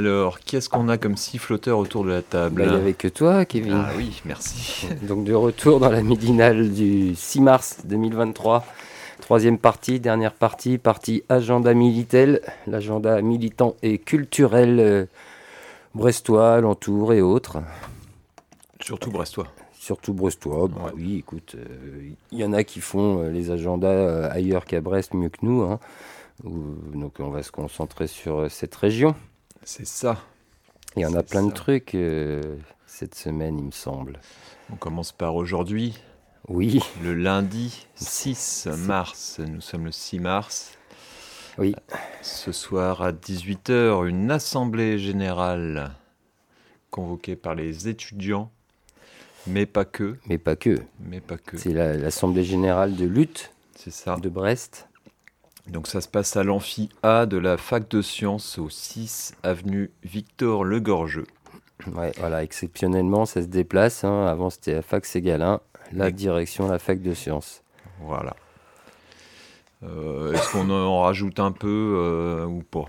Alors, qu'est-ce qu'on a comme siffloteur autour de la table Bah, il n'y avait que toi, Kevin. Ah oui, merci. Donc de retour dans la midinale du 6 mars 2023. Troisième partie, dernière partie, partie agenda militel, l'agenda militant et culturel euh, brestois, alentour et autres. Surtout brestois. Surtout brestois, bah Ouais. oui, écoute, euh, il y en a qui font euh, les agendas euh, ailleurs qu'à Brest mieux que nous. hein. Donc on va se concentrer sur euh, cette région. C'est ça. Il y en a plein de trucs euh, cette semaine, il me semble. On commence par aujourd'hui, Oui, le lundi 6 mars. Nous sommes le 6 mars. oui. Ce soir à 18h, une assemblée générale convoquée par les étudiants, mais pas que, Mais pas que. mais pas que. C'est la- l'Assemblée générale de lutte C'est ça. de Brest. Donc ça se passe à l'amphi A de la fac de sciences au 6 avenue Victor Le Gorgeux. Ouais, voilà, exceptionnellement, ça se déplace. hein. Avant, c'était la fac Ségalin, la direction la fac de sciences. Voilà. Euh, Est-ce qu'on en rajoute un peu euh, ou pas?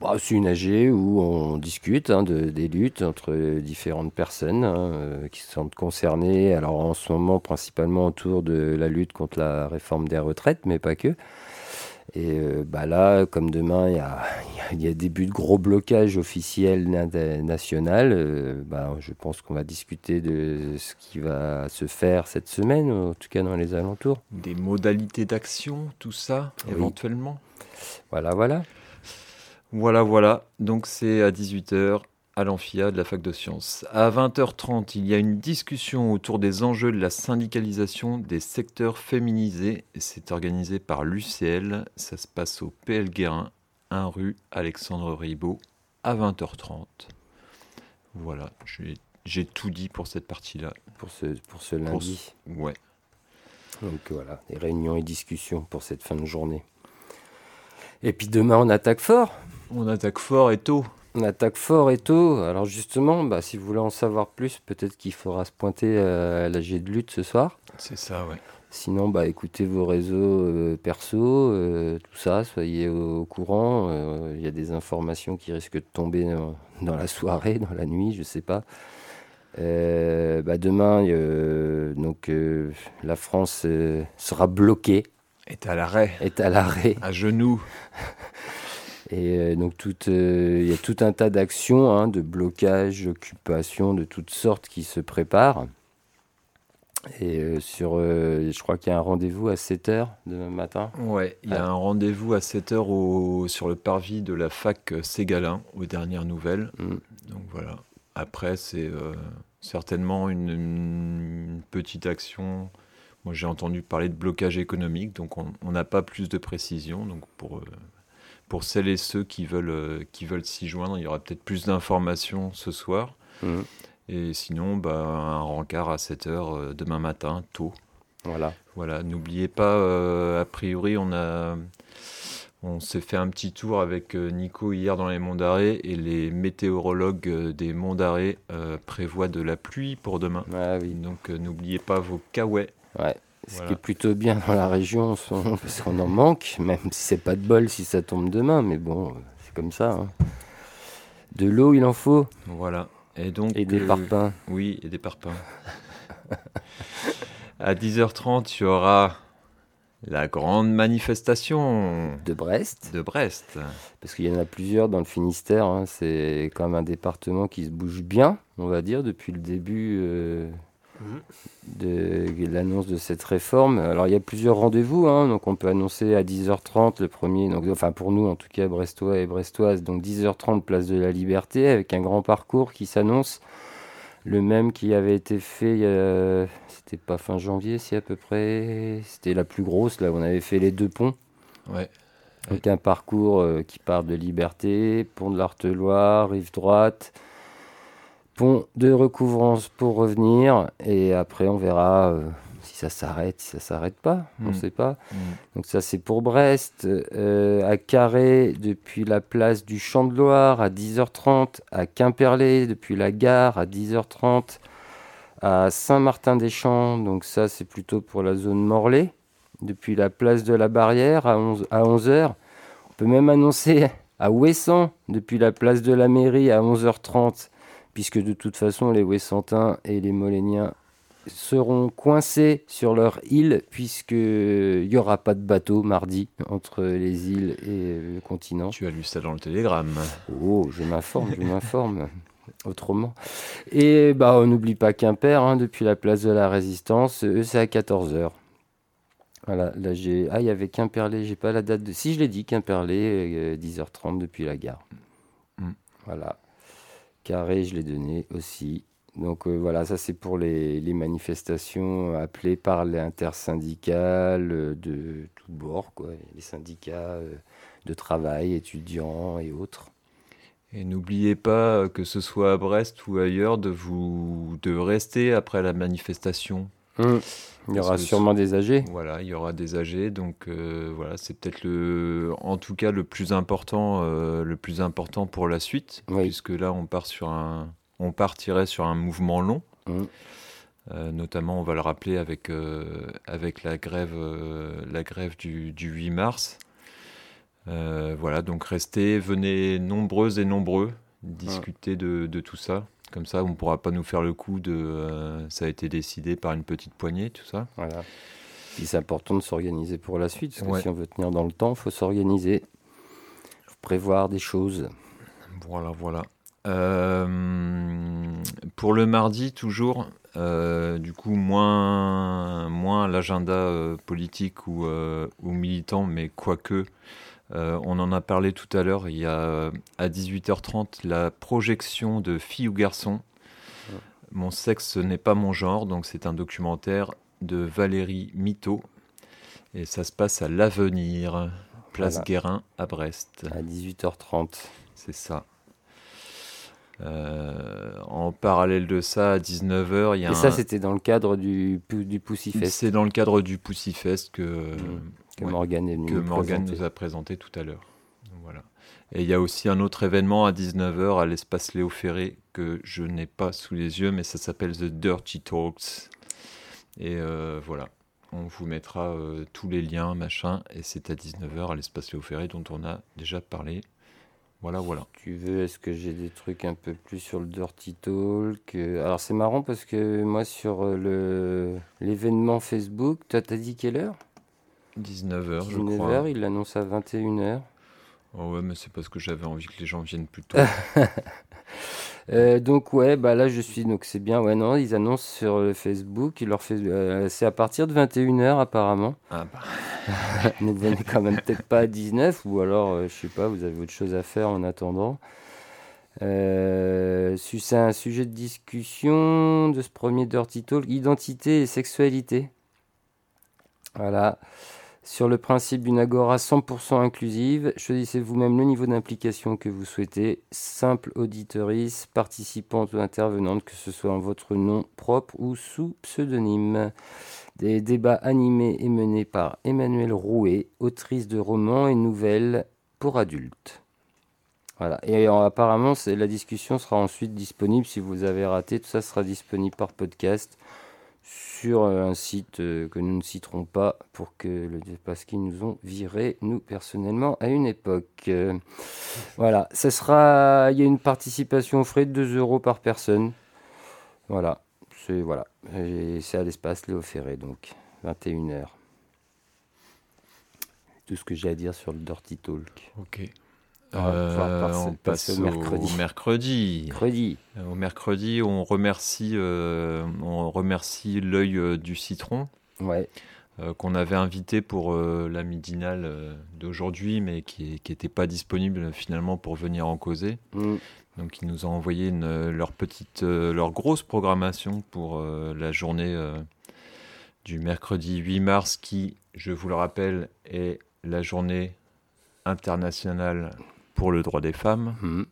Bah, c'est une AG où on discute hein, de, des luttes entre différentes personnes hein, euh, qui sont concernées. Alors en ce moment, principalement autour de la lutte contre la réforme des retraites, mais pas que. Et euh, bah là, comme demain, il y a, y a- il y a début de gros blocage officiel na- national, euh, bah, je pense qu'on va discuter de ce qui va se faire cette semaine, en tout cas dans les alentours. Des modalités d'action, tout ça, Oui. éventuellement? Voilà, voilà. Voilà, voilà. Donc c'est à 18h à l'amphia de la fac de sciences. À 20h30, il y a une discussion autour des enjeux de la syndicalisation des secteurs féminisés. C'est organisé par l'UCL. Ça se passe au PL Guérin, 1 rue Alexandre Ribot, à 20h30. Voilà, j'ai- tout dit pour cette partie-là. Pour ce, pour ce Pour lundi. Ouais. Donc voilà, des réunions et discussions pour cette fin de journée. Et puis demain, on attaque fort. On attaque fort et tôt. On attaque fort et tôt. Alors justement, bah, si vous voulez en savoir plus, peut-être qu'il faudra se pointer euh, à la G de lutte ce soir. C'est ça, ouais. Sinon, bah, écoutez vos réseaux euh, perso, euh, tout ça, soyez au, au courant. Euh, Il y a des informations qui risquent de tomber dans, dans la soirée, dans la nuit, je sais pas. Bah, demain, donc, la France sera bloquée, Est à l'arrêt, est à l'arrêt. à genoux. Et euh, donc, euh, il y a tout un tas d'actions, hein, de blocage, d'occupation, de toutes sortes qui se préparent. Et euh, sur, euh, je crois qu'il y a un rendez-vous à 7h demain matin. Ouais, il y a Ah. un rendez-vous à 7h au, sur le parvis de la fac Ségalin, aux dernières nouvelles. Mm. Donc voilà. Après, c'est certainement une, une petite action. Moi, j'ai entendu parler de blocage économique, donc on n'a pas plus de précision. Donc pour, pour celles et ceux qui veulent, euh, qui veulent s'y joindre, il y aura peut-être plus d'informations ce soir. Mhm. Et sinon, bah, un rencard à 7h demain matin, tôt. Voilà. Voilà, n'oubliez pas, euh, a priori, on a, on s'est fait un petit tour avec euh, Nico hier dans les monts d'Arrée et les météorologues euh, des monts d'Arrée euh, prévoient de la pluie pour demain. Ah oui. Donc euh, n'oubliez pas vos caouets. Ouais. Ce Voilà. qui est plutôt bien dans la région parce qu'on en manque, même si c'est pas de bol si ça tombe demain, mais bon, euh, c'est comme ça. hein. De l'eau, il en faut, Voilà. Et donc et des euh, parpaings. Oui, et des parpaings. à 10h30, il y aura la grande manifestation De Brest, de Brest. parce qu'il y en a plusieurs dans le Finistère. hein. C'est quand même un département qui se bouge bien, on va dire, depuis le début euh, de, l'annonce de cette réforme. Alors il y a plusieurs rendez-vous, hein, donc on peut annoncer à 10h30 le premier, donc, enfin pour nous en tout cas brestois et brestoises, donc 10h30 place de la Liberté avec un grand parcours qui s'annonce, le même qui avait été fait, c'était pas fin janvier si à peu près, c'était la plus grosse, là on avait fait les deux ponts. Ouais. Donc un parcours euh, qui part de Liberté, pont de l'Arteloire, rive droite, pont de recouvrance pour revenir, et après on verra euh, si ça s'arrête, si ça s'arrête pas, on ne mm. sait pas. Mm. Donc ça c'est pour Brest, euh, à Carré depuis la place du Champ de Loire à 10h30, à Quimperlé depuis la gare à 10h30, à Saint-Martin-des-Champs, donc ça c'est plutôt pour la zone Morlaix depuis la place de la Barrière à 11, à 11h. On peut même annoncer à Ouessant depuis la place de la mairie à 11h30, puisque de toute façon les Ouessantins et les Moléniens seront coincés sur leur île, puisqu'il n'y aura pas de bateau mardi entre les îles et le continent. Tu as lu ça dans le télégramme. Oh, je m'informe, je m'informe. Autrement. Et bah, on n'oublie pas Quimper, hein, depuis la place de la Résistance, eux c'est à 14h. Voilà, là j'ai. Ah, il y avait Quimperlé, j'ai pas la date de. Si je l'ai dit, Quimperlé, 10h30 euh, depuis la gare. Mm. Voilà. Carré, je l'ai donné aussi. Donc euh, voilà, ça c'est pour les, manifestations appelées par les intersyndicales euh, de tout bord, quoi. Les syndicats de travail, étudiants et autres. Et n'oubliez pas que ce soit à Brest ou ailleurs de vous de rester après la manifestation. Mm. Il y aura sûrement des âgés. Voilà, il y aura des âgés. Donc euh, voilà, c'est peut-être le, en tout cas le plus important, euh, le plus important pour la suite, puisque là on part sur un, on partirait sur un mouvement long. Mmh. Euh, notamment, on va le rappeler avec avec la grève, la grève du, du 8 mars. voilà, donc restez, venez nombreux et nombreux discuter de, de tout ça. Comme ça, on ne pourra pas nous faire le coup de euh, ça a été décidé par une petite poignée, tout ça. Voilà. c'est important de s'organiser pour la suite, parce que si on veut tenir dans le temps, il faut s'organiser, faut prévoir des choses. Voilà, voilà. Euh, pour le mardi, toujours, euh, du coup, moins, moins l'agenda politique ou, ou, militant, mais quoique, euh, on en a parlé tout à l'heure, il y a à 18h30 la projection de Filles ou Garçons. Mon sexe n'est pas mon genre, donc c'est un documentaire de Valérie Mito. Et ça se passe à l'Avenir, place Guérin à Brest. À 18h30. C'est ça. Euh, en parallèle de ça, à 19h, il y a Et ça, c'était dans le cadre du, du Poussifest. C'est dans le cadre du Poussifest que, mmh que Morgane nous, a présenté tout à l'heure. Voilà. Et il y a aussi un autre événement à 19h à l'espace Léo Ferré que je n'ai pas sous les yeux, mais ça s'appelle The Dirty Talks. Et euh, voilà, on vous mettra euh, tous les liens, machin, et c'est à 19h à l'espace Léo Ferré dont on a déjà parlé. Voilà, voilà. Tu veux, est-ce que j'ai des trucs un peu plus sur le Dirty Talk? Alors c'est marrant parce que moi sur euh, l'événement Facebook, toi t'as dit quelle heure? 19h, je crois. 19h, il l'annonce à 21h. Oh ouais, mais c'est parce que j'avais envie que les gens viennent plus tôt. Euh, donc ouais, bah là je suis, donc c'est bien. Ouais, non, ils annoncent sur le Facebook, leur fait, euh, c'est à partir de 21h apparemment. Ah bah. ne venez quand même peut-être pas à 19 ou alors, euh, je sais pas, vous avez autre chose à faire en attendant. c'est un sujet de discussion de ce premier Dirty Talk, identité et sexualité. Voilà. Sur le principe d'une agora 100% inclusive, choisissez vous-même le niveau d'implication que vous souhaitez. Simple auditeurice, participante ou intervenante, que ce soit en votre nom propre ou sous pseudonyme. Des débats animés et menés par Emmanuel Rouet, autrice de romans et nouvelles pour adultes. Voilà. Et euh, apparemment, la discussion sera ensuite disponible. Si vous avez raté, tout ça sera disponible par podcast sur euh, un site euh, que nous ne citerons pas pour que le parce qu'ils nous ont viré nous personnellement à une époque. Euh, voilà, ça sera il y a une participation aux frais de 2 euros par personne. Voilà, c'est voilà, c'est à l'espace Léo Ferré donc 21h. Tout ce que j'ai à dire sur le Dirty Talk. OK. On passe au mercredi. mercredi. Au mercredi, on remercie, on remercie l'œil du citron. Ouais. qu'on avait invité pour la midinale d'aujourd'hui, mais qui n'était pas disponible finalement pour venir en causer. Mm. Donc ils nous ont envoyé leur petite, leur grosse programmation pour la journée du mercredi 8 mars, qui, je vous le rappelle, est la journée internationale pour le droit des femmes. Mhm.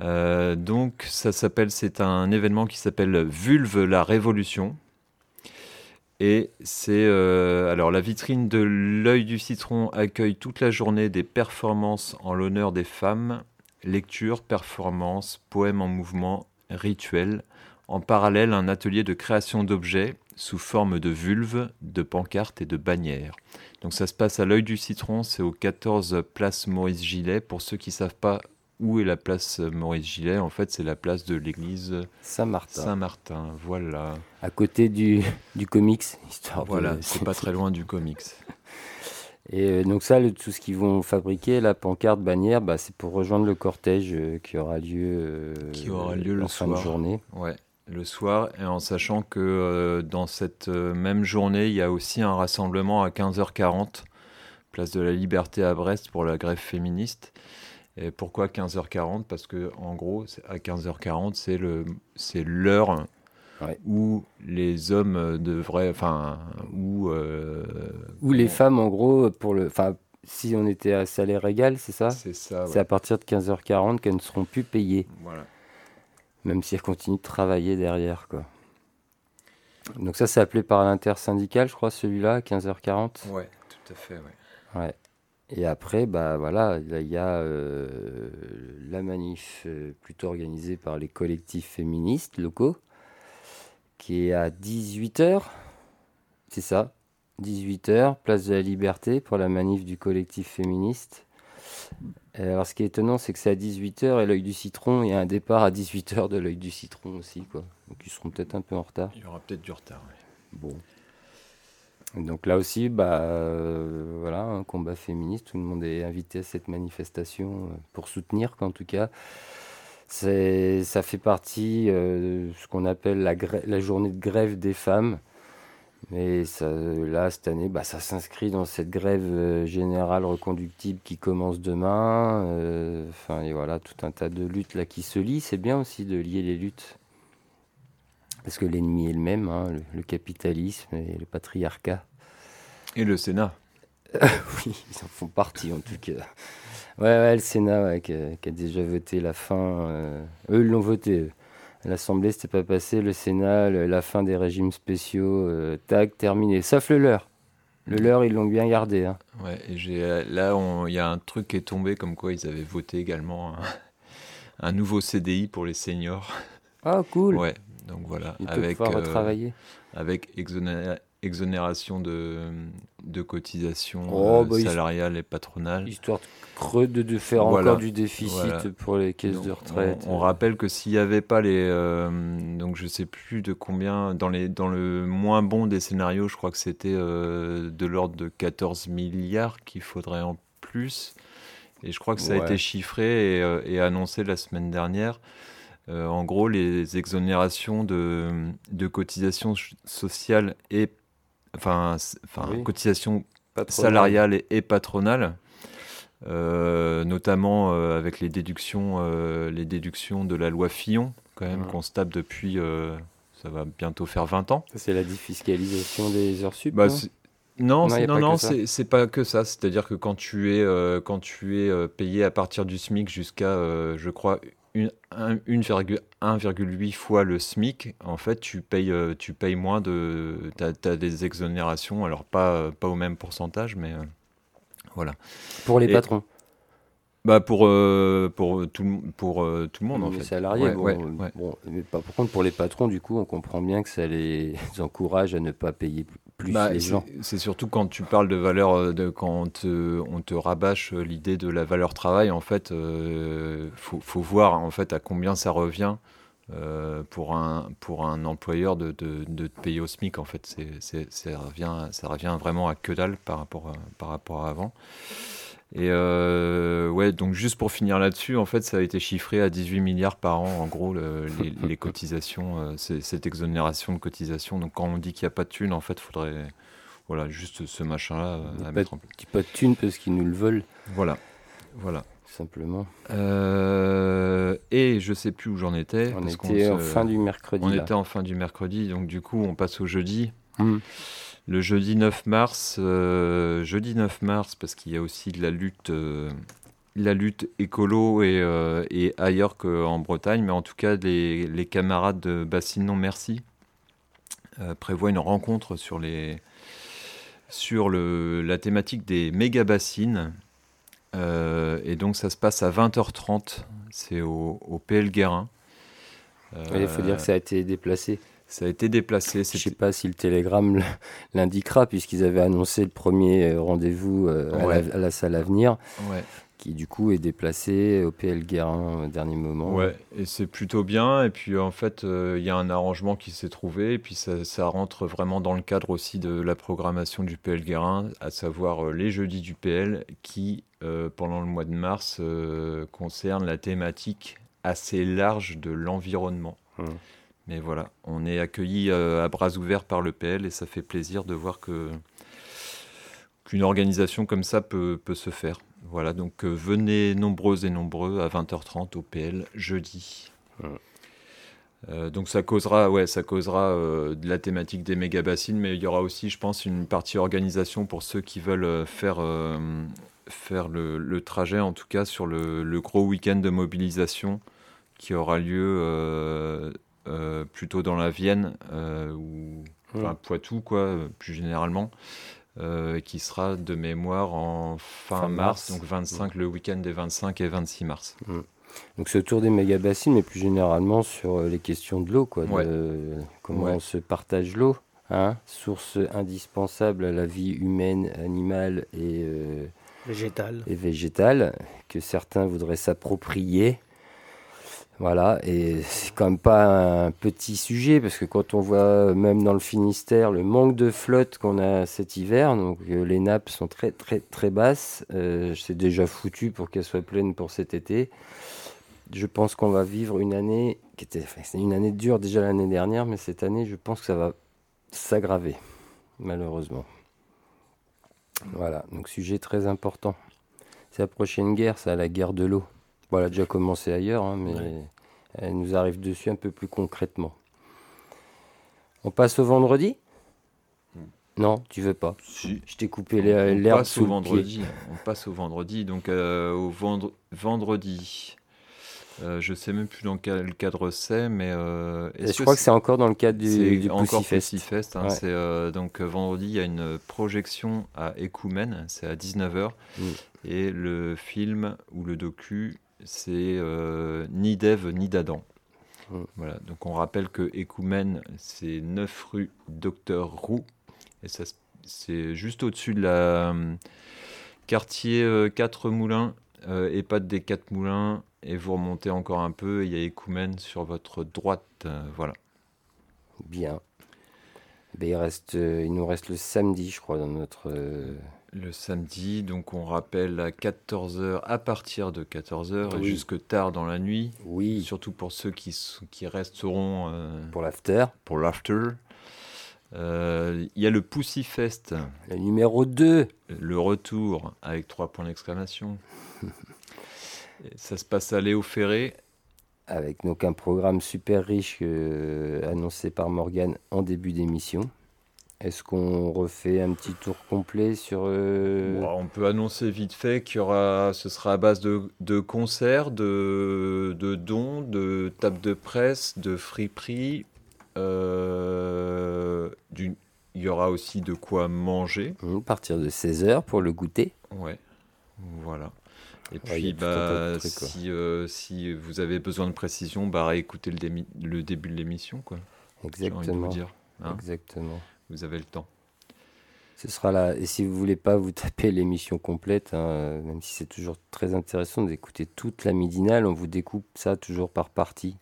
Euh, donc, ça s'appelle, c'est un événement qui s'appelle Vulve la Révolution. Et c'est euh, alors la vitrine de l'œil du citron accueille toute la journée des performances en l'honneur des femmes, lectures, performances, poèmes en mouvement, rituels. En parallèle, un atelier de création d'objets sous forme de vulve, de pancartes et de bannières. Donc ça se passe à l'œil du citron, c'est au 14 place Maurice Gillet. Pour ceux qui ne savent pas où est la place Maurice Gillet, en fait c'est la place de l'église Saint-Martin. Saint-Martin, voilà. À côté du, du comics, histoire Voilà, c'est pas très loin du comics. Et euh, donc ça, tout ce qu'ils vont fabriquer, la pancarte, bannière, bah, c'est pour rejoindre le cortège euh, qui aura lieu, euh, qui aura lieu le fin de journée. Ouais le soir, et en sachant que euh, dans cette euh, même journée, il y a aussi un rassemblement à 15h40, place de la Liberté à Brest pour la grève féministe. Et pourquoi 15h40 Parce que en gros, à 15h40, c'est le c'est l'heure où les hommes euh, devraient, enfin, où où les femmes, en gros, pour le, enfin, si on était à salaire égal, c'est ça? C'est ça. C'est à partir de 15h40 qu'elles ne seront plus payées. Voilà même si elle continue de travailler derrière. Quoi. Donc ça, c'est appelé par l'intersyndical, je crois, celui-là, 15h40. Ouais, tout à fait, ouais. ouais. Et après, bah voilà, il y a euh, la manif euh, plutôt organisée par les collectifs féministes locaux, qui est à 18h, c'est ça, 18h, place de la Liberté pour la manif du collectif féministe. Euh, alors, ce qui est étonnant, c'est que c'est à 18h et l'œil du citron, il y a un départ à 18h de l'œil du citron aussi. Quoi. Donc, ils seront peut-être un peu en retard. Il y aura peut-être du retard, oui. Bon. donc là aussi, bah, euh, voilà, un combat féministe. Tout le monde est invité à cette manifestation euh, pour soutenir, qu'en tout cas, ça fait partie de ce qu'on appelle la, la journée de grève des femmes. Mais ça, là, cette année, bah, ça s'inscrit dans cette grève euh, générale reconductible qui commence demain. Euh, enfin, et voilà, tout un tas de luttes là qui se lient. C'est bien aussi de lier les luttes. Parce que l'ennemi est le même, hein, le, capitalisme et le patriarcat. Et le Sénat. oui, ils en font partie en tout cas. Ouais, ouais le Sénat qui, a, déjà voté la fin. Euh, eux, ils l'ont voté. L'Assemblée, c'était pas passé. Le Sénat, la fin des régimes spéciaux, euh, tac, terminé. Sauf le leur. Le mm. leur, ils l'ont bien gardé. Hein. Ouais, et j'ai, euh, là, il y a un truc qui est tombé comme quoi ils avaient voté également un, nouveau CDI pour les seniors. Ah, cool. Ouais, donc voilà. Avec, euh. Avec exonération de, de cotisations oh, bah, salariales et patronales. Histoire de creux de, faire encore du déficit pour les caisses de retraite. On, rappelle que s'il n'y avait pas les. Euh, donc je sais plus de combien. Dans, les, dans le moins bon des scénarios, je crois que c'était euh, de l'ordre de 14 milliards qu'il faudrait en plus. Et je crois que ça a été chiffré et, euh, et, annoncé la semaine dernière. en gros, les exonérations de, de cotisations sociales et. Enfin, enfin cotisations salariales et patronales euh, notamment euh, avec les déductions, euh, les déductions de la loi Fillon, quand même, qu'on se tape depuis, ça va bientôt faire 20 ans. C'est la défiscalisation des heures sup bah, Non, non, non, c'est pas que ça. C'est-à-dire que quand tu es, quand tu es payé à partir du SMIC jusqu'à, je crois, 1,8 fois le SMIC, en fait, tu payes, tu payes moins de. Tu as, des exonérations, alors pas, pas au même pourcentage, mais. Voilà. Pour les patrons bah pour, euh, pour, tout, pour euh, tout le monde, en fait. salariés, bon, mais par contre, pour les patrons, du coup, on comprend bien que ça les encourage à ne pas payer plus bah, les gens. C'est surtout quand tu parles de valeur, euh, de, quand on te, on te rabâche l'idée de la valeur travail, en fait, il faut, faut, voir en fait à combien ça revient euh, pour, un, pour un employeur de, de, de, te payer au SMIC, en fait, c'est, ça, revient, ça revient vraiment à que dalle par rapport à, par rapport à avant. Et euh, ouais, donc juste pour finir là-dessus, en fait, ça a été chiffré à 18 milliards par an, en gros, les, cotisations, euh, cette exonération de cotisations. Donc quand on dit qu'il n'y a pas de thunes, en fait, il faudrait voilà, juste ce machin-là euh, à mettre en place. Pas de thunes parce qu'ils nous le veulent. Voilà, voilà. Simplement. et je sais plus où j'en étais. On était en fin du mercredi. On était en fin du mercredi, donc du coup, on passe au jeudi. Hum. Le jeudi 9 mars, euh, jeudi 9 mars, parce qu'il y a aussi de la lutte, euh, la lutte écolo et, euh, et ailleurs qu'en Bretagne, mais en tout cas, les, camarades de Bassine Non Merci prévoient une rencontre sur, les, sur le, la thématique des méga bassines. et donc, ça se passe à 20h30, c'est au PL Guérin. Il faut dire que ça a été déplacé. Ça a été déplacé. Je ne sais pas si le télégramme l'indiquera, puisqu'ils avaient annoncé le premier euh, rendez-vous euh, à, la, salle à venir, qui du coup est déplacé au PL Guérin au dernier moment. Ouais, et c'est plutôt bien. Et puis en fait, euh, il y a un arrangement qui s'est trouvé, et puis ça, rentre vraiment dans le cadre aussi de la programmation du PL Guérin, à savoir les jeudis du PL, qui pendant le mois de mars concerne la thématique assez large de l'environnement. Hum. Mais voilà, on est accueilli euh, à bras ouverts par le PL et ça fait plaisir de voir que qu'une organisation comme ça peut, peut, se faire. Voilà, donc euh, venez nombreux et nombreux à 20h30 au PL jeudi. Euh, donc ça causera, ouais, ça causera de la thématique des méga bassines, mais il y aura aussi, je pense, une partie organisation pour ceux qui veulent faire, faire le, trajet, en tout cas sur le, le gros week-end de mobilisation qui aura lieu plutôt dans la Vienne euh, ou enfin, Poitou, quoi, plus généralement. Euh, qui sera de mémoire en fin, mars, donc 25, le week-end des 25 et 26 mars. Donc ce tour des méga bassines, mais plus généralement sur les questions de l'eau, quoi, comment on se partage l'eau, hein, source indispensable à la vie humaine, animale et végétale, et végétale, que certains voudraient s'approprier. Voilà, et c'est quand même pas un petit sujet parce que quand on voit même dans le Finistère le manque de flotte qu'on a cet hiver, donc euh, les nappes sont très très très basses, euh, c'est déjà foutu pour qu'elles soient pleines pour cet été. Je pense qu'on va vivre une année qui était une année dure déjà l'année dernière, mais cette année je pense que ça va s'aggraver malheureusement. Voilà, donc sujet très important. C'est la prochaine guerre, ça, la guerre de l'eau. Bon, elle a déjà commencé ailleurs, hein, mais elle nous arrive dessus un peu plus concrètement. On passe au vendredi? Hmm. Non, tu veux pas. Si. Je t'ai coupé l'herbe sous au vendredi. On passe au vendredi. Donc euh, au vendredi. Euh, je sais même plus dans quel cadre c'est, mais euh, je crois que c'est encore dans le cadre du, du encore Fest. Hein, euh, donc vendredi, il y a une projection à Ecoumène, c'est à 19h, hmm. et le film ou le docu c'est euh, ni d'Ève ni d'Adam. Mm. Voilà, donc on rappelle que Écoumène, c'est 9 rue Docteur Roux, et ça, c'est juste au-dessus de la euh, quartier 4 euh, Moulins, EHPAD des 4 Moulins, et vous remontez encore un peu, il y a Écoumène sur votre droite. voilà. Bien. Ben, il, reste, il nous reste le samedi, je crois, dans notre le samedi, donc on rappelle à 14h, à partir de 14h et jusque tard dans la nuit. Oui. Surtout pour ceux qui, qui resteront. Euh, pour l'after. Pour l'after. Euh, il y a le Pussy Fest. Le numéro 2. Le retour avec trois points d'exclamation. Ça se passe à Léo Ferré. Avec donc un programme super riche euh, annoncé par Morgane en début d'émission. Est-ce qu'on refait un petit tour complet sur... Euh, on peut annoncer vite fait qu'il y aura, ce sera à base de, concerts, de, dons, de tables de presse, de friperies. Euh, il y aura aussi de quoi manger. Mmh, à partir de 16h pour le goûter. Ouais, voilà. Et puis, bah, si, euh, si, vous avez besoin de précision, bah, écoutez le, le début de l'émission. quoi. Exactement. Dire, hein. Exactement vous avez le temps. Ce sera là. Et si vous voulez pas vous taper l'émission complète, hein, même si c'est toujours très intéressant d'écouter toute la midinale, on vous découpe ça toujours par partie.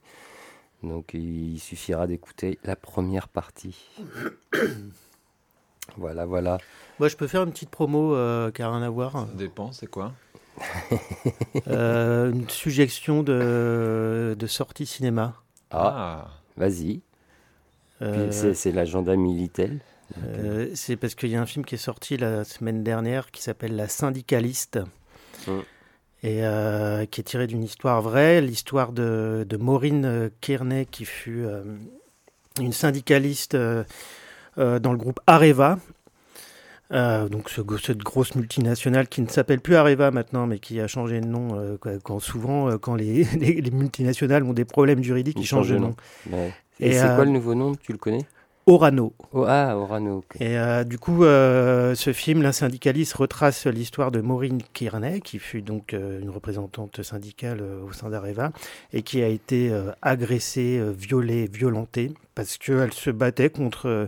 Donc il suffira d'écouter la première partie. Voilà, voilà. Moi, je peux faire une petite promo euh, qui n'a rien à voir. Ça dépend, c'est quoi? Euh, une suggestion de, de sortie cinéma. Ah, vas-y. Euh, C'est l'agenda Militel. euh, c'est parce qu'il y a un film qui est sorti la semaine dernière qui s'appelle La syndicaliste. Mm. Et euh, qui est tiré d'une histoire vraie, l'histoire de, de Maureen Kearney, qui fut euh, une syndicaliste euh, dans le groupe Areva. Donc ce- cette grosse multinationale qui ne s'appelle plus Areva maintenant, mais qui a changé de nom quand- souvent quand les, les- les multinationales ont des problèmes juridiques, Ils ils changent de nom. Ouais. Et, Et, c'est euh, quoi le nouveau nom Tu le connais? Orano. oh, Ah, Orano. Et euh, du coup, euh, ce film, L'un syndicaliste, retrace l'histoire de Maureen Kearney, qui fut donc euh, une représentante syndicale euh, au sein d'Areva, et qui a été euh, agressée, euh, violée, violentée, parce qu'elle se battait contre euh,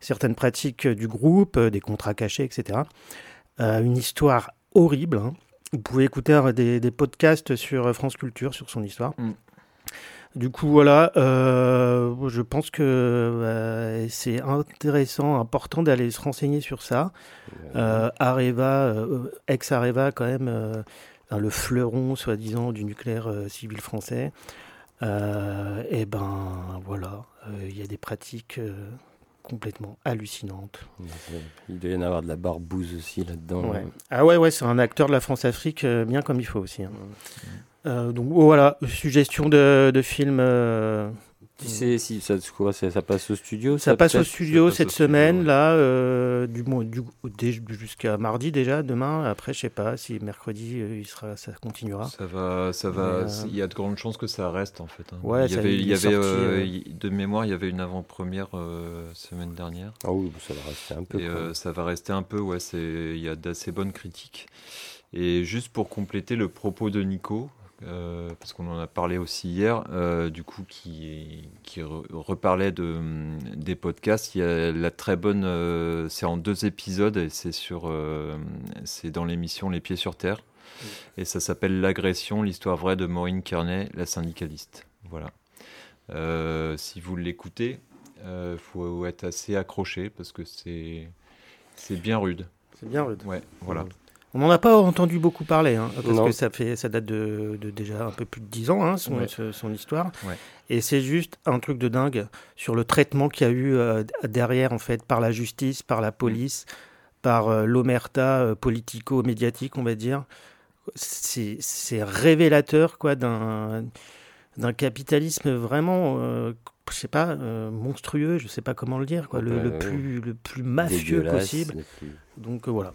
certaines pratiques du groupe, euh, des contrats cachés, etc. Euh, une histoire horrible. hein. Vous pouvez écouter euh, des, des podcasts sur euh, France Culture sur son histoire. Mm. Du coup, voilà, euh, je pense que euh, c'est intéressant, important d'aller se renseigner sur ça. Euh, Areva, ex-Areva, quand même, le fleuron, soi-disant, du nucléaire civil français. Et ben, voilà, il y a des pratiques complètement hallucinantes. Il doit y en avoir de la barbouze aussi là-dedans. Ouais. Ah ouais, ouais, c'est un acteur de la France-Afrique bien comme il faut aussi. hein. Euh, donc oh, voilà, suggestion de, de film. euh, Tu sais si ça, quoi, ça, ça passe au studio ça passe au studio passe cette au studio, semaine, ouais. là, euh, du, jusqu'à mardi déjà, demain. Après, je sais pas si mercredi, euh, il sera, ça continuera. Ça va, ça va. euh, Il y a de grandes chances que ça reste en fait. hein. Ouais, il y ça, avait, il y euh, euh, de mémoire, il y avait une avant-première euh, semaine dernière. Ah oui, ça va rester un peu. Et euh, ça va rester un peu, ouais, c'est, il y a d'assez bonnes critiques. Et juste pour compléter le propos de Nico, euh, parce qu'on en a parlé aussi hier, euh, du coup, qui, qui re- reparlait de, des podcasts, il y a la très bonne, euh, c'est en deux épisodes et c'est sur, c'est dans l'émission Les Pieds sur Terre. Et ça s'appelle L'agression, l'histoire vraie de Maureen Kearney, la syndicaliste. Voilà. Si vous l'écoutez, il faut être assez accroché parce que c'est c'est bien rude. C'est bien rude. Ouais, voilà. On n'en a pas entendu beaucoup parler, hein, parce Non. que ça, fait, ça date de, de déjà un peu plus de 10 ans, hein, son, Ouais. ce- son histoire. Ouais. Et c'est juste un truc de dingue sur le traitement qu'il y a eu euh, derrière, en fait, par la justice, par la police, par euh, l'omerta euh, politico-médiatique, on va dire. C'est révélateur, quoi, d'un capitalisme vraiment, je sais pas, euh, monstrueux, je sais pas comment le dire, quoi, le, plus, le plus mafieux possible. Donc euh, voilà.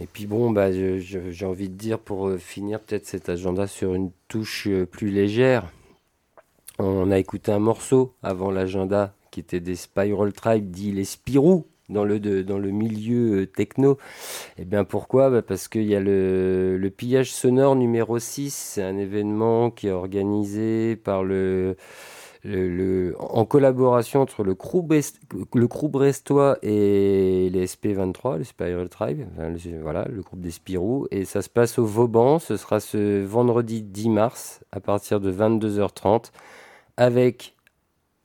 Et puis bon, bah, j'ai envie de dire pour euh, finir peut-être cet agenda sur une touche euh, plus légère. On a écouté un morceau avant l'agenda qui était des Spiral Tribe, dit les Spirou dans le, dans le milieu euh, techno. Et bien pourquoi? Bah, Parce qu'il y a le, le pillage sonore numéro 6, c'est un événement qui est organisé par le, en collaboration entre le crew, le crew brestois et les SP23, le Spiral Tribe, enfin, le- voilà, le groupe des Spirou. Et ça se passe au Vauban, ce sera ce vendredi 10 mars à partir de 22h30 avec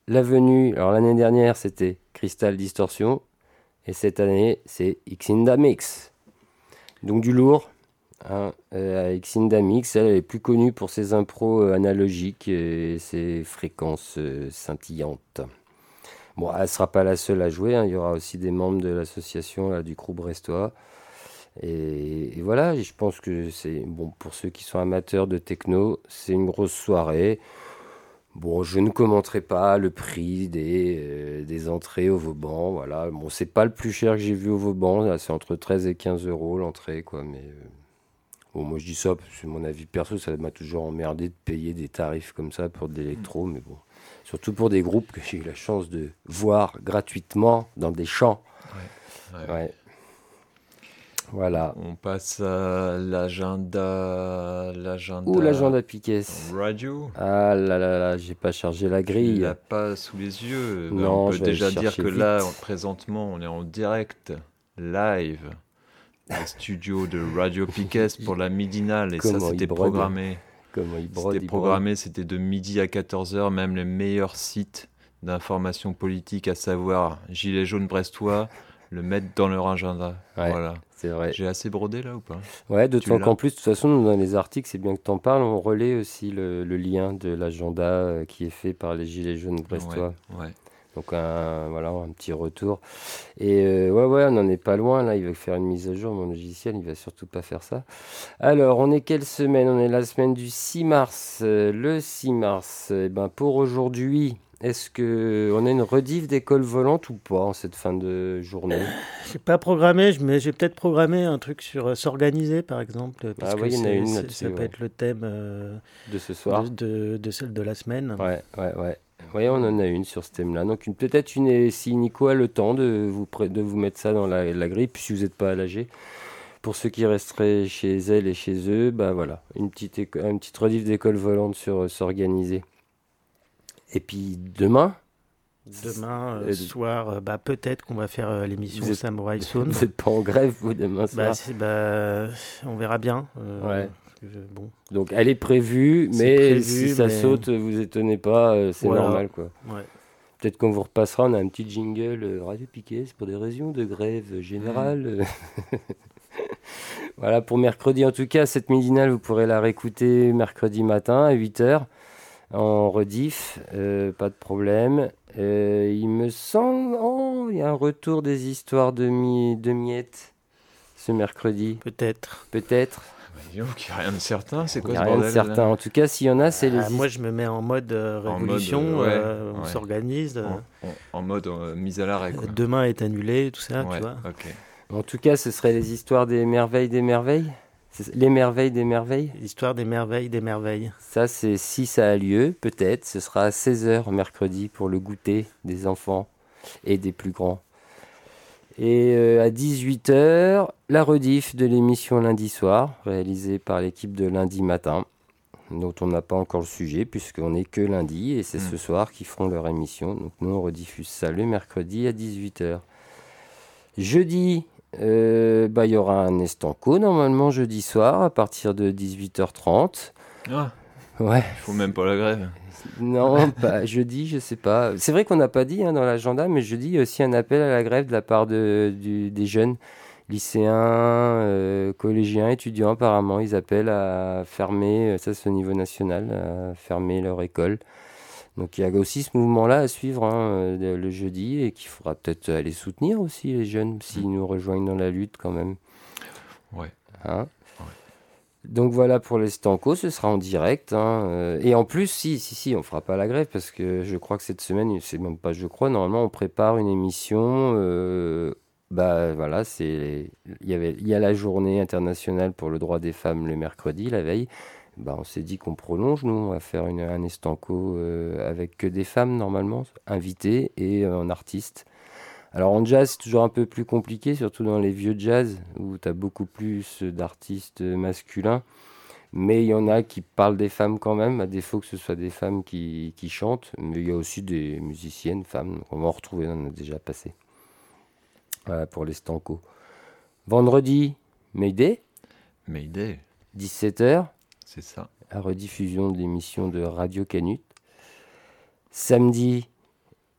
la venue. Alors l'année dernière c'était Crystal Distortion et cette année c'est Xinda Mix. Donc du lourd. Hein, euh, Xinda Mix, elle, est plus connue pour ses impros euh, analogiques et ses fréquences euh, scintillantes. Bon, elle ne sera pas la seule à jouer, hein, il y aura aussi des membres de l'association du crew brestois. Et, voilà, je pense que c'est bon pour ceux qui sont amateurs de techno, c'est une grosse soirée. Bon, je ne commenterai pas le prix des, des entrées au Vauban. Voilà, bon, c'est pas le plus cher que j'ai vu au Vauban. C'est entre 13 et 15 euros l'entrée, quoi. Mais bon, moi je dis ça parce que c'est mon avis perso. Ça m'a toujours emmerdé de payer des tarifs comme ça pour de l'électro. Mais bon, surtout pour des groupes que j'ai eu la chance de voir gratuitement dans des champs. Ouais. Ouais. Voilà. On passe à l'agenda. L'agenda. Ou l'agenda Piquet. Radio. Ah là là là, j'ai pas chargé la Il grille. l'a pas sous les yeux. Ben, Non, on je peut déjà dire que vite. là, présentement, on est en direct, live, au studio de Radio Piquet pour la midinale. Et ça, Comment c'était programmé. C'était programmé, c'était de midi à 14h, même les meilleurs sites d'informations politiques, à savoir Gilets jaunes brestois, le mettre dans leur agenda. voilà. C'est vrai. J'ai assez brodé là ou pas? Ouais, d'autant qu'en plus, de toute façon, dans les articles, c'est bien que tu en parles, on relaie aussi le, lien de l'agenda euh, qui est fait par les Gilets jaunes brestois. Ouais, Donc un, voilà, un petit retour. Et euh, ouais, ouais, on n'en est pas loin. Là, il va faire une mise à jour, mon logiciel. Il va surtout pas faire ça. Alors, on est quelle semaine? On est la semaine du 6 mars. Euh, le 6 mars, eh ben, pour aujourd'hui, est-ce qu'on a une rediff d'école volante ou pas en cette fin de journée? Je n'ai pas programmé, mais j'ai peut-être programmé un truc sur euh, s'organiser, par exemple. ah oui, il y en a une Ça peut être le thème euh, de ce soir. De, celle de la semaine. Ouais, ouais, ouais. Oui, on en a une sur ce thème-là. Donc peut-être une, si Nico a le temps de vous, de vous mettre ça dans la, la grille, si vous n'êtes pas à l'âge. Pour ceux qui resteraient chez elle et chez eux, bah voilà, une petite, une petite rediff d'école volante sur euh, s'organiser. Et puis demain? Demain euh, soir, euh, bah, peut-être qu'on va faire euh, l'émission Samurai Soul. Vous n'êtes pas en grève, vous, demain bah, soir? bah, On verra bien. ouais. Bon. Donc elle est prévue, mais si ça saute, vous étonnez pas, c'est normal. quoi. Ouais. Peut-être qu'on vous repassera, on a un petit jingle Radio Piquet, c'est pour des raisons de grève générale. voilà, pour mercredi en tout cas, cette midinale, vous pourrez la réécouter mercredi matin à 8h en rediff, euh, pas de problème. Euh, il me semble, oh, il y a un retour des histoires de, de miettes ce mercredi. Peut-être. Peut-être. Il n'y a rien de certain, c'est quoi ce rien de certain. En tout cas, s'il y en a, c'est les. Ah, moi, je me mets en mode euh, révolution, on s'organise. En, mode mise à l'arrêt. Demain est annulé, tout ça, tu vois. En tout cas, ce serait les histoires des merveilles des merveilles les merveilles des merveilles L'histoire des merveilles des merveilles. Ça, c'est si ça a lieu, peut-être. Ce sera à 16h mercredi pour le goûter des enfants et des plus grands. Et euh, à 18h, la rediff de l'émission lundi soir, réalisée par l'équipe de lundi matin, dont on n'a pas encore le sujet, puisqu'on n'est que lundi, et c'est hmm. ce soir qu'ils feront leur émission. Donc nous, on rediffuse ça le mercredi à 18h. Jeudi, euh, bah, il y aura un estanco normalement jeudi soir à partir de 18h30. Ah. Ouais. Il faut même pas la grève. Non, pas jeudi, je sais pas. C'est vrai qu'on n'a pas dit hein, dans l'agenda, mais jeudi, il y a aussi un appel à la grève de la part de, des jeunes lycéens, euh, collégiens, étudiants apparemment. Ils appellent à fermer, ça c'est au niveau national, à fermer leur école. Donc il y a aussi ce mouvement-là à suivre hein, euh, le jeudi et qu'il faudra peut-être aller soutenir aussi les jeunes s'ils nous rejoignent dans la lutte quand même. Ouais. Hein? Donc voilà pour les Stanco, ce sera en direct. Hein, euh, et en plus, si, si, si, on fera pas la grève parce que je crois que cette semaine, c'est même pas je crois, normalement on prépare une émission. Euh, bah voilà, c'est il y a la journée internationale pour le droit des femmes le mercredi la veille bah, on s'est dit qu'on prolonge, nous, on va faire une, un estanco euh, avec des femmes normalement, invitées et un artiste. Alors en jazz, c'est toujours un peu plus compliqué, surtout dans les vieux jazz, où tu as beaucoup plus d'artistes masculins. Mais il y en a qui parlent des femmes quand même, à défaut que ce soit des femmes qui, qui chantent. Mais il y a aussi des musiciennes, femmes. On va en retrouver, on en a déjà passé. Voilà pour les stancos. Vendredi, Mayday. Mayday. 17h. C'est ça. La rediffusion de l'émission de Radio Canut. Samedi,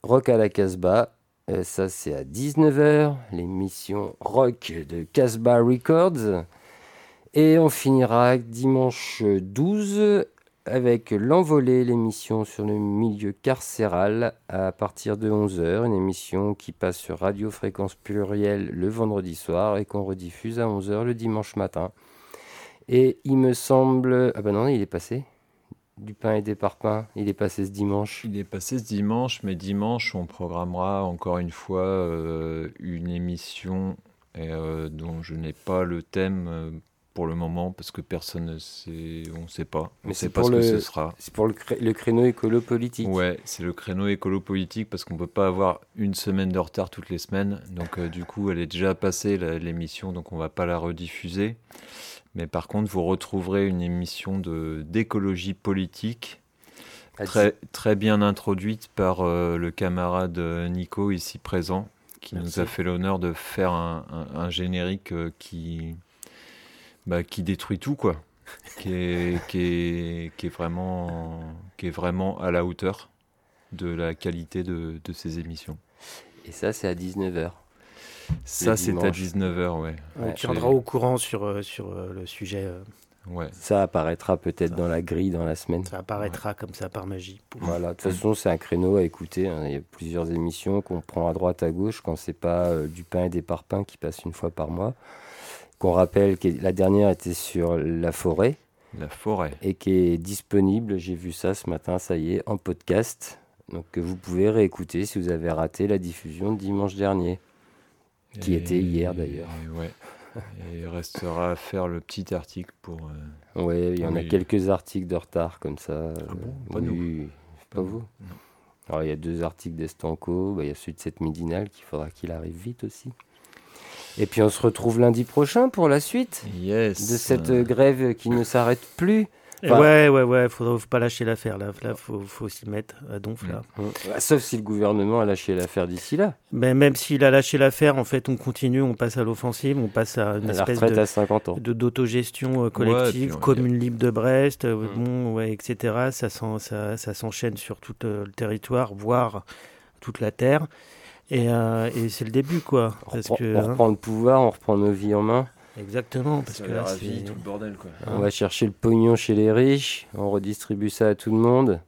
Rock à la Casbah. Euh, ça, c'est à 19h. L'émission Rock de Casbah Records. Et on finira dimanche 12 avec l'envolée, l'émission sur le milieu carcéral à partir de 11h, une émission qui passe sur Radio Fréquence Plurielle le vendredi soir et qu'on rediffuse à 11h le dimanche matin. Et il me semble. Ah ben non, il est passé. Du pain et des parpaings, il est passé ce dimanche? Il est passé ce dimanche, mais dimanche, on programmera encore une fois euh, une émission euh, dont je n'ai pas le thème euh, pour le moment parce que personne ne sait, on ne sait pas. Mais c'est pas ce que ce sera. C'est pour le, le, créneau écolo-politique. Ouais, c'est le créneau écolo-politique parce qu'on ne peut pas avoir une semaine de retard toutes les semaines. Donc du coup, elle est déjà passée l'émission, donc on ne va pas la rediffuser. Mais par contre, vous retrouverez une émission d'écologie politique très, très bien introduite par euh, le camarade Nico ici présent, qui nous a fait l'honneur de faire un, générique euh, qui, bah, qui détruit tout, quoi. qui, est, qui, est, qui, est vraiment, qui est vraiment à la hauteur de la qualité de, de ces émissions. Et ça, c'est à 19h. Ça, c'est à dimanche. 19h, ouais. On tiendra au courant sur, euh, sur euh, le sujet. euh, Ouais. Ça apparaîtra peut-être dans la grille dans la semaine. Ça apparaîtra comme ça par magie. Pouf. Voilà, de toute façon, c'est un créneau à écouter. hein. Il y a plusieurs émissions qu'on prend à droite, à gauche, quand c'est pas euh, du pain et des parpaings qui passent une fois par mois. Qu'on rappelle que la dernière était sur la forêt La forêt. et qui est disponible, j'ai vu ça ce matin, ça y est, en podcast. Donc que vous pouvez réécouter si vous avez raté la diffusion de dimanche dernier. Qui était hier, d'ailleurs. et Ouais. Et il restera à faire le petit article pour. euh, Oui, il y en a quelques articles de retard comme ça. Ah bon? Euh, Pas nous. oui, Pas vous? Non. Alors il y a deux articles d'Estanco, bah, il y a celui de cette midinale qu'il faudra qu'il arrive vite aussi. Et puis on se retrouve lundi prochain pour la suite Yes. de cette euh, grève qui ne s'arrête plus. Enfin- ouais, ouais, ouais, faut, faut pas lâcher l'affaire. Là, là faut, faut s'y mettre à donf. Là. Bah, sauf si le gouvernement a lâché l'affaire d'ici là. Mais même s'il a lâché l'affaire, en fait, on continue, on passe à l'offensive, on passe à une espèce de, à 50 ans. de- d'autogestion euh, Ouais, collective, puis commune libre de Brest, euh, Mm. bon, ouais, etc. Ça, s'en- ça, ça s'enchaîne sur tout euh, le territoire, voire toute la terre. Et, euh, et c'est le début, quoi. On Parce reprend, que, on hein, reprend le pouvoir, on reprend nos vies en main. Exactement. Parce que là, c'est- le bordel, quoi. On va chercher le pognon chez les riches, on redistribue ça à tout le monde.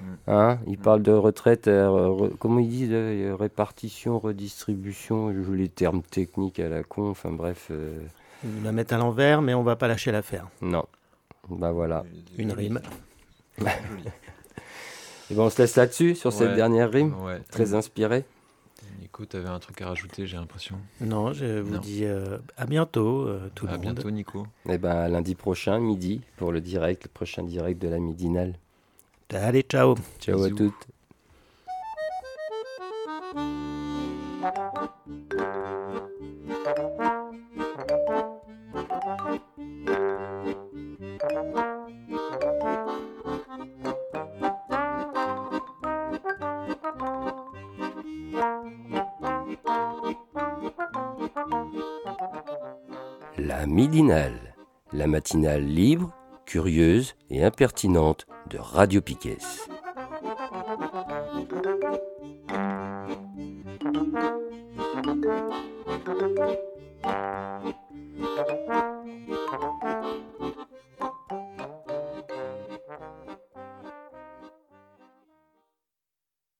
Mm. Hein ils parlent de retraite, euh, re- comment ils disent euh, Répartition, redistribution, je joue les termes techniques à la con, enfin bref, euh, ils la mettent à l'envers, mais on va pas lâcher l'affaire. non. Bah voilà. Une rime. Et ben on se laisse là-dessus, sur cette dernière rime, Ouais. très inspirée. Nico, t'avais un truc à rajouter, j'ai l'impression. Non, je vous Non. dis euh, à bientôt, euh, tout À le monde. bientôt, Nico. Et ben à lundi prochain, midi, pour le direct, le prochain direct de la midinale. Allez, ciao. Ciao à toutes. La midinale, la matinale libre, curieuse et impertinente de Radio Piquet.